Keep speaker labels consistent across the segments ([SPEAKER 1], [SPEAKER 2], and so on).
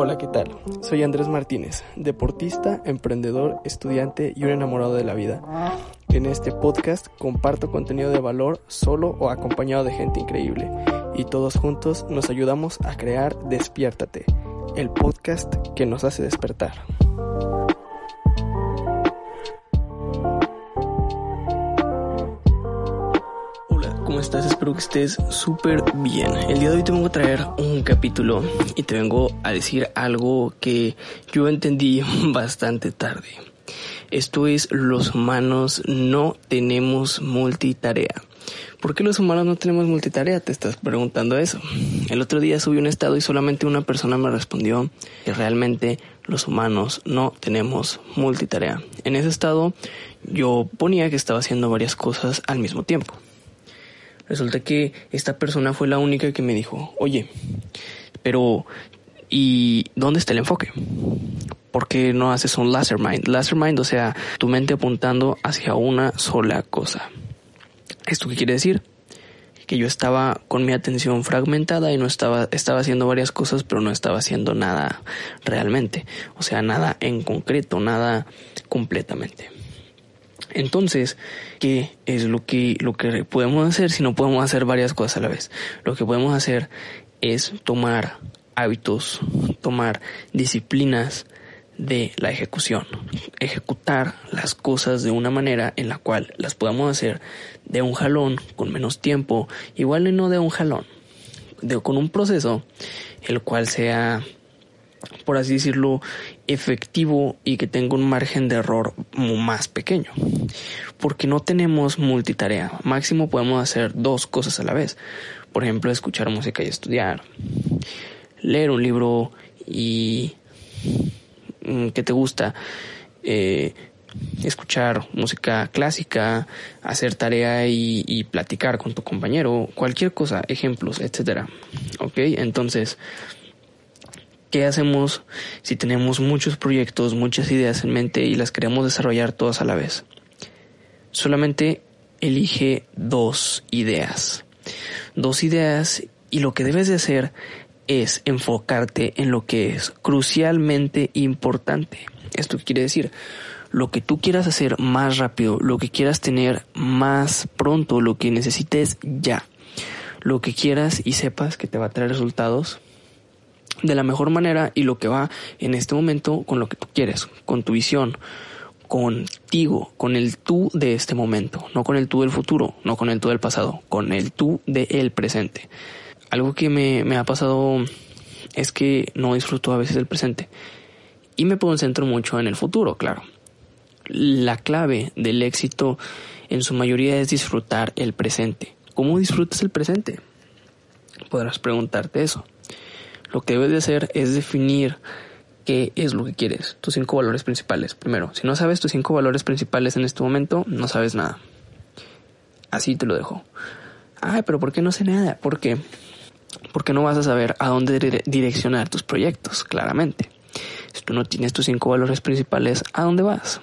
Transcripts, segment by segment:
[SPEAKER 1] Hola, ¿qué tal? Soy Andrés Martínez, deportista, emprendedor, estudiante y un enamorado de la vida. En este podcast comparto contenido de valor solo o acompañado de gente increíble y todos juntos nos ayudamos a crear Despiértate, el podcast que nos hace despertar. Estás? Espero que estés súper bien. El día de hoy te vengo a traer un capítulo y te vengo a decir algo que yo entendí bastante tarde. Esto es, los humanos no tenemos multitarea. ¿Por qué los humanos no tenemos multitarea? Te estás preguntando eso. El otro día subí un estado y solamente una persona me respondió que realmente los humanos no tenemos multitarea. En ese estado yo ponía que estaba haciendo varias cosas al mismo tiempo. Resulta que esta persona fue la única que me dijo, oye, pero ¿y dónde está el enfoque? ¿Por qué no haces un laser mind? Laser mind, o sea, tu mente apuntando hacia una sola cosa. ¿Esto qué quiere decir? Que yo estaba con mi atención fragmentada y no estaba, estaba haciendo varias cosas, pero no estaba haciendo nada realmente. O sea, nada en concreto, nada completamente. Entonces, ¿qué es lo que, lo que podemos hacer si no podemos hacer varias cosas a la vez? Lo que podemos hacer es tomar hábitos, tomar disciplinas de la ejecución, ejecutar las cosas de una manera en la cual las podamos hacer de un jalón, con menos tiempo, igual y no de un jalón, de, con un proceso el cual sea por así decirlo, efectivo y que tenga un margen de error más pequeño. Porque no tenemos multitarea. Máximo podemos hacer dos cosas a la vez. Por ejemplo, escuchar música y estudiar. Leer un libro y... Mm, ¿Qué te gusta? Eh, escuchar música clásica, hacer tarea y, y, platicar con tu compañero, cualquier cosa, ejemplos, etcétera. Ok, entonces ¿Qué hacemos si tenemos muchos proyectos, muchas ideas en mente y las queremos desarrollar todas a la vez? Solamente elige dos ideas. Dos ideas y lo que debes de hacer es enfocarte en lo que es crucialmente importante. Esto quiere decir, lo que tú quieras hacer más rápido, lo que quieras tener más pronto, lo que necesites ya. Lo que quieras y sepas que te va a traer resultados de la mejor manera y lo que va en este momento con lo que tú quieres, con tu visión, contigo, con el tú de este momento, no con el tú del futuro, no con el tú del pasado, con el tú del presente. Algo que me, me ha pasado es que no disfruto a veces del presente y me concentro mucho en el futuro, claro. La clave del éxito en su mayoría es disfrutar el presente. ¿Cómo disfrutas el presente? Podrás preguntarte eso. Lo que debes de hacer es definir qué es lo que quieres, tus cinco valores principales. Primero, si no sabes tus cinco valores principales en este momento, no sabes nada. Así te lo dejo. Ay, pero ¿por qué no sé nada? ¿Por qué? Porque no vas a saber a dónde direccionar tus proyectos, claramente. Si tú no tienes tus cinco valores principales, ¿a dónde vas?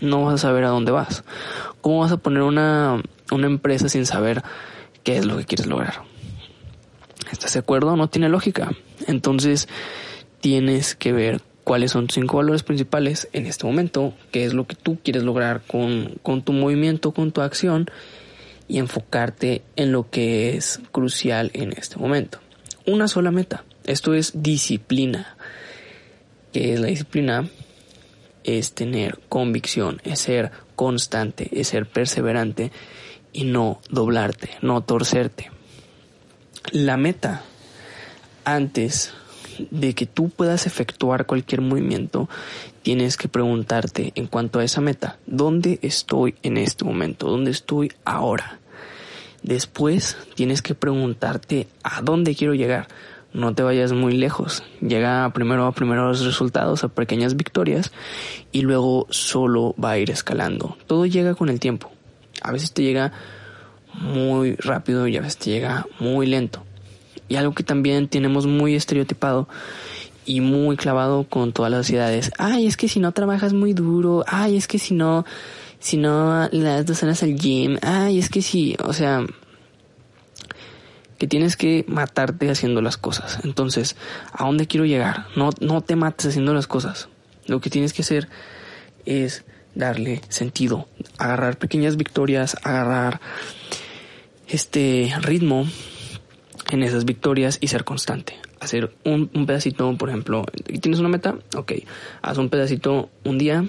[SPEAKER 1] No vas a saber a dónde vas. ¿Cómo vas a poner una, una empresa sin saber qué es lo que quieres lograr? ¿Estás de acuerdo? No tiene lógica. Entonces tienes que ver cuáles son tus cinco valores principales en este momento, qué es lo que tú quieres lograr con, con tu movimiento, con tu acción y enfocarte en lo que es crucial en este momento. Una sola meta. Esto es disciplina. ¿Qué es la disciplina? Es tener convicción, es ser constante, es ser perseverante y no doblarte, no torcerte la meta antes de que tú puedas efectuar cualquier movimiento, tienes que preguntarte en cuanto a esa meta, ¿dónde estoy en este momento? ¿Dónde estoy ahora? Después tienes que preguntarte a dónde quiero llegar. No te vayas muy lejos. Llega primero a primeros resultados, a pequeñas victorias y luego solo va a ir escalando. Todo llega con el tiempo. A veces te llega muy rápido y a veces te llega muy lento. Y algo que también tenemos muy estereotipado y muy clavado con todas las sociedades. Ay, es que si no trabajas muy duro. Ay, es que si no, si no le das dos horas al gym. Ay, es que si, o sea, que tienes que matarte haciendo las cosas. Entonces, ¿a dónde quiero llegar? No, no te mates haciendo las cosas. Lo que tienes que hacer es darle sentido, agarrar pequeñas victorias, agarrar este ritmo en esas victorias y ser constante. Hacer un, pedacito, por ejemplo, ¿tienes una meta? Ok, haz un pedacito un día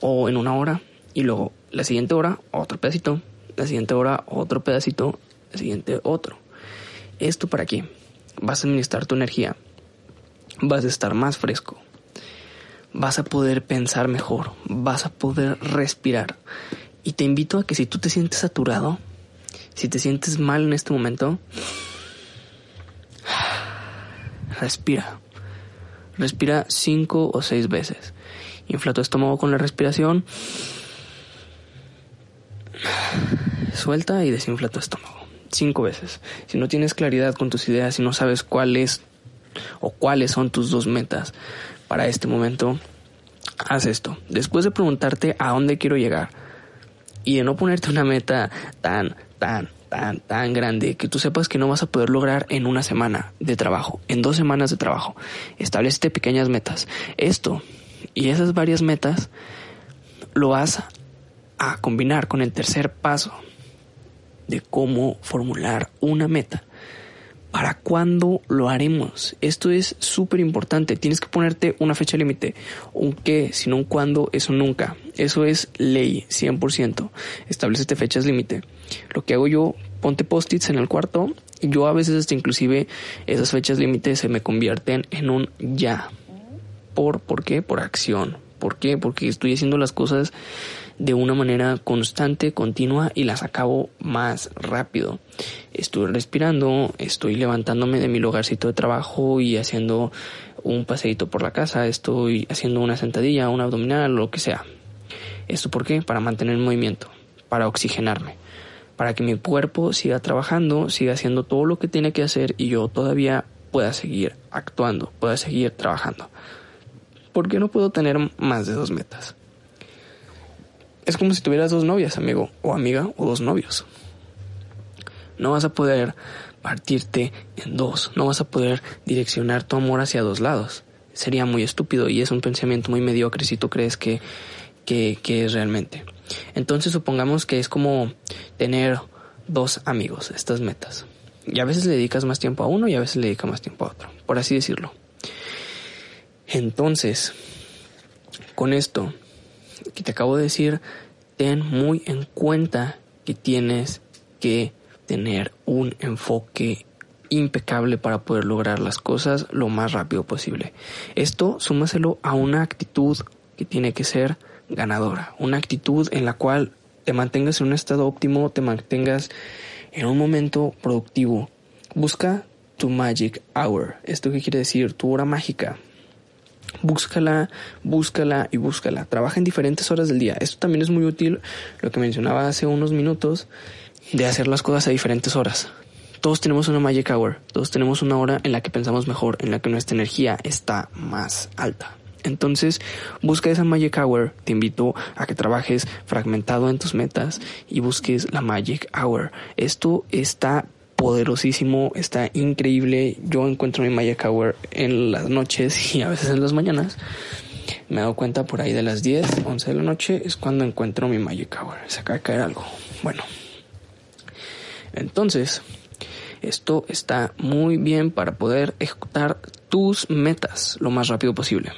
[SPEAKER 1] o en una hora y luego la siguiente hora otro pedacito, la siguiente hora otro pedacito, la siguiente otro. ¿Esto para qué? Vas a administrar tu energía, vas a estar más fresco, vas a poder pensar mejor, vas a poder respirar. Y te invito a que si tú te sientes saturado, si te sientes mal en este momento, respira. Respira cinco o seis veces. Infla tu estómago con la respiración. Suelta y desinfla tu estómago. Cinco veces. Si no tienes claridad con tus ideas, si no sabes cuál es o cuáles son tus dos metas para este momento, haz esto. Después de preguntarte a dónde quiero llegar y de no ponerte una meta tan, tan, tan, tan grande que tú sepas que no vas a poder lograr en una semana de trabajo, en dos semanas de trabajo. Establecete pequeñas metas. Esto y esas varias metas lo vas a combinar con el tercer paso de cómo formular una meta. ¿Para cuándo lo haremos? Esto es súper importante. Tienes que ponerte una fecha límite. Un qué, sino un cuándo, eso nunca. Eso es ley, 100%. Establecete fechas límite. Lo que hago yo, ponte post-its en el cuarto. Y yo a veces hasta inclusive esas fechas límites se me convierten en un ya. ¿Por, ¿Por qué? Por acción. ¿Por qué? Porque estoy haciendo las cosas de una manera constante, continua y las acabo más rápido. Estoy respirando, estoy levantándome de mi lugarcito de trabajo y haciendo un paseíto por la casa, estoy haciendo una sentadilla, un abdominal, lo que sea. ¿Esto por qué? Para mantener el movimiento, para oxigenarme, para que mi cuerpo siga trabajando, siga haciendo todo lo que tiene que hacer y yo todavía pueda seguir actuando, pueda seguir trabajando. ¿Por qué no puedo tener más de dos metas? Es como si tuvieras dos novias, amigo o amiga, o dos novios. No vas a poder partirte en dos, no vas a poder direccionar tu amor hacia dos lados. Sería muy estúpido y es un pensamiento muy mediocre si tú crees que, es realmente. Entonces supongamos que es como tener dos amigos, estas metas. Y a veces le dedicas más tiempo a uno y a veces le dedicas más tiempo a otro, por así decirlo. Entonces, con esto que te acabo de decir, ten muy en cuenta que tienes que tener un enfoque impecable para poder lograr las cosas lo más rápido posible. Esto súmaselo a una actitud que tiene que ser ganadora, una actitud en la cual te mantengas en un estado óptimo, te mantengas en un momento productivo. Busca tu magic hour. ¿Esto qué quiere decir? Tu hora mágica búscala, búscala y búscala. Trabaja en diferentes horas del día. Esto también es muy útil, lo que mencionaba hace unos minutos, de hacer las cosas a diferentes horas. Todos tenemos una magic hour, todos tenemos una hora en la que pensamos mejor, en la que nuestra energía está más alta. Entonces, busca esa Magic Hour. Te invito a que trabajes fragmentado en tus metas y busques la Magic Hour. Esto está poderosísimo, está increíble. Yo encuentro mi Magic Hour en las noches y a veces en las mañanas. Me he dado cuenta por ahí de las 10, 11 de la noche es cuando encuentro mi Magic Hour. Se acaba de caer algo. Bueno. Entonces, esto está muy bien para poder ejecutar tus metas lo más rápido posible.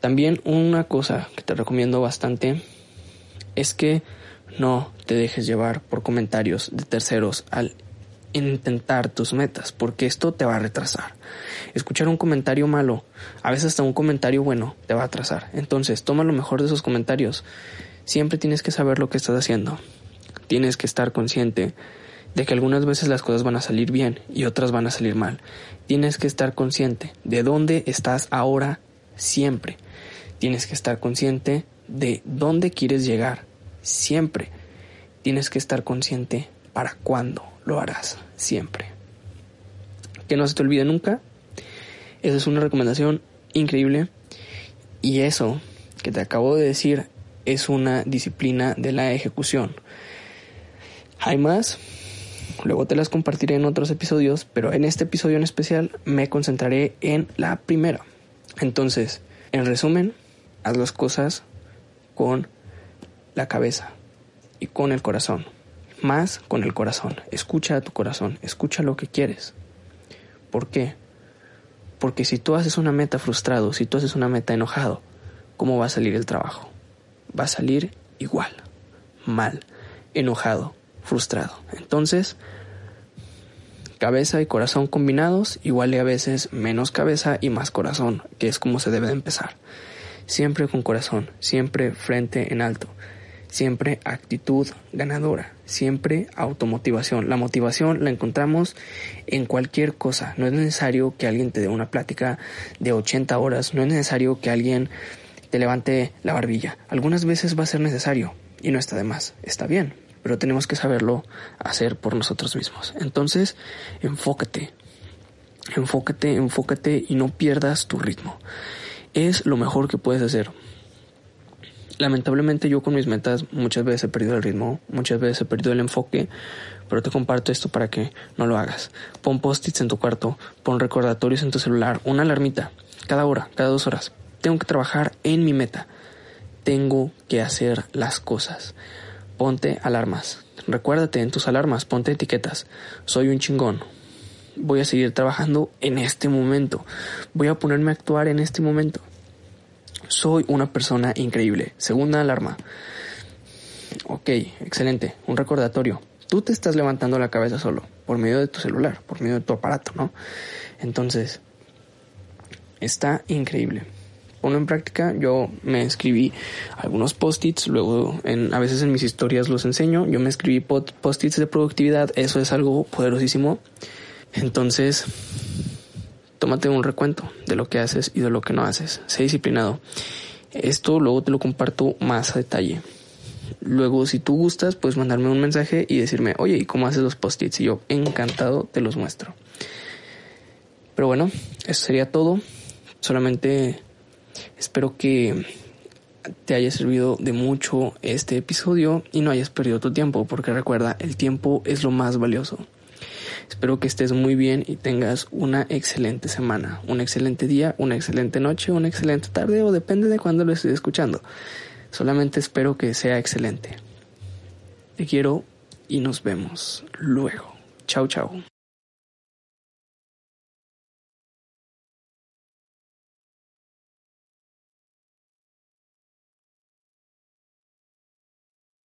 [SPEAKER 1] También una cosa que te recomiendo bastante es que no te dejes llevar por comentarios de terceros al intentar tus metas, porque esto te va a retrasar. Escuchar un comentario malo, a veces hasta un comentario bueno, te va a atrasar. Entonces, toma lo mejor de esos comentarios. Siempre tienes que saber lo que estás haciendo. Tienes que estar consciente de que algunas veces las cosas van a salir bien y otras van a salir mal. Tienes que estar consciente de dónde estás ahora siempre. Tienes que estar consciente de dónde quieres llegar siempre. Tienes que estar consciente para cuándo lo harás siempre. Que no se te olvide nunca. Esa es una recomendación increíble. Y eso que te acabo de decir es una disciplina de la ejecución. Hay más, luego te las compartiré en otros episodios, pero en este episodio en especial me concentraré en la primera. Entonces, en resumen, haz las cosas con la cabeza y con el corazón. Más con el corazón. Escucha a tu corazón, escucha lo que quieres. ¿Por qué? Porque si tú haces una meta frustrado, si tú haces una meta enojado, ¿cómo va a salir el trabajo? Va a salir igual, mal, enojado, frustrado. Entonces, cabeza y corazón combinados igual a veces menos cabeza y más corazón, que es como se debe de empezar. Siempre con corazón, siempre frente en alto, siempre actitud ganadora, siempre automotivación. La motivación la encontramos en cualquier cosa. No es necesario que alguien te dé una plática de 80 horas, no es necesario que alguien te levante la barbilla. Algunas veces va a ser necesario y no está de más, está bien, pero tenemos que saberlo hacer por nosotros mismos. Entonces, enfócate, enfócate, enfócate y no pierdas tu ritmo. Es lo mejor que puedes hacer. Lamentablemente yo con mis metas muchas veces he perdido el ritmo, muchas veces he perdido el enfoque, pero te comparto esto para que no lo hagas. Pon post-its en tu cuarto, pon recordatorios en tu celular, una alarmita, cada hora, cada dos horas. Tengo que trabajar en mi meta. Tengo que hacer las cosas ponte alarmas. Recuérdate en tus alarmas, ponte etiquetas. Soy un chingón. Voy a seguir trabajando en este momento. Voy a ponerme a actuar en este momento. Soy una persona increíble. Segunda alarma. Ok, excelente. Un recordatorio. Tú te estás levantando la cabeza solo, por medio de tu celular, por medio de tu aparato, ¿no? Entonces, está increíble ponlo en práctica. Yo me escribí algunos post-its, luego en, a veces en mis historias los enseño. Yo me escribí post-its de productividad, eso es algo poderosísimo. Entonces, tómate un recuento de lo que haces y de lo que no haces. Sé disciplinado. Esto luego te lo comparto más a detalle. Luego, si tú gustas, puedes mandarme un mensaje y decirme, oye, ¿y cómo haces los post-its? Y yo, encantado, te los muestro. Pero bueno, eso sería todo. Solamente Espero que te haya servido de mucho este episodio y no hayas perdido tu tiempo, porque recuerda, el tiempo es lo más valioso. Espero que estés muy bien y tengas una excelente semana, un excelente día, una excelente noche, una excelente tarde o depende de cuándo lo estés escuchando. Solamente espero que sea excelente. Te quiero y nos vemos luego. Chao, chao.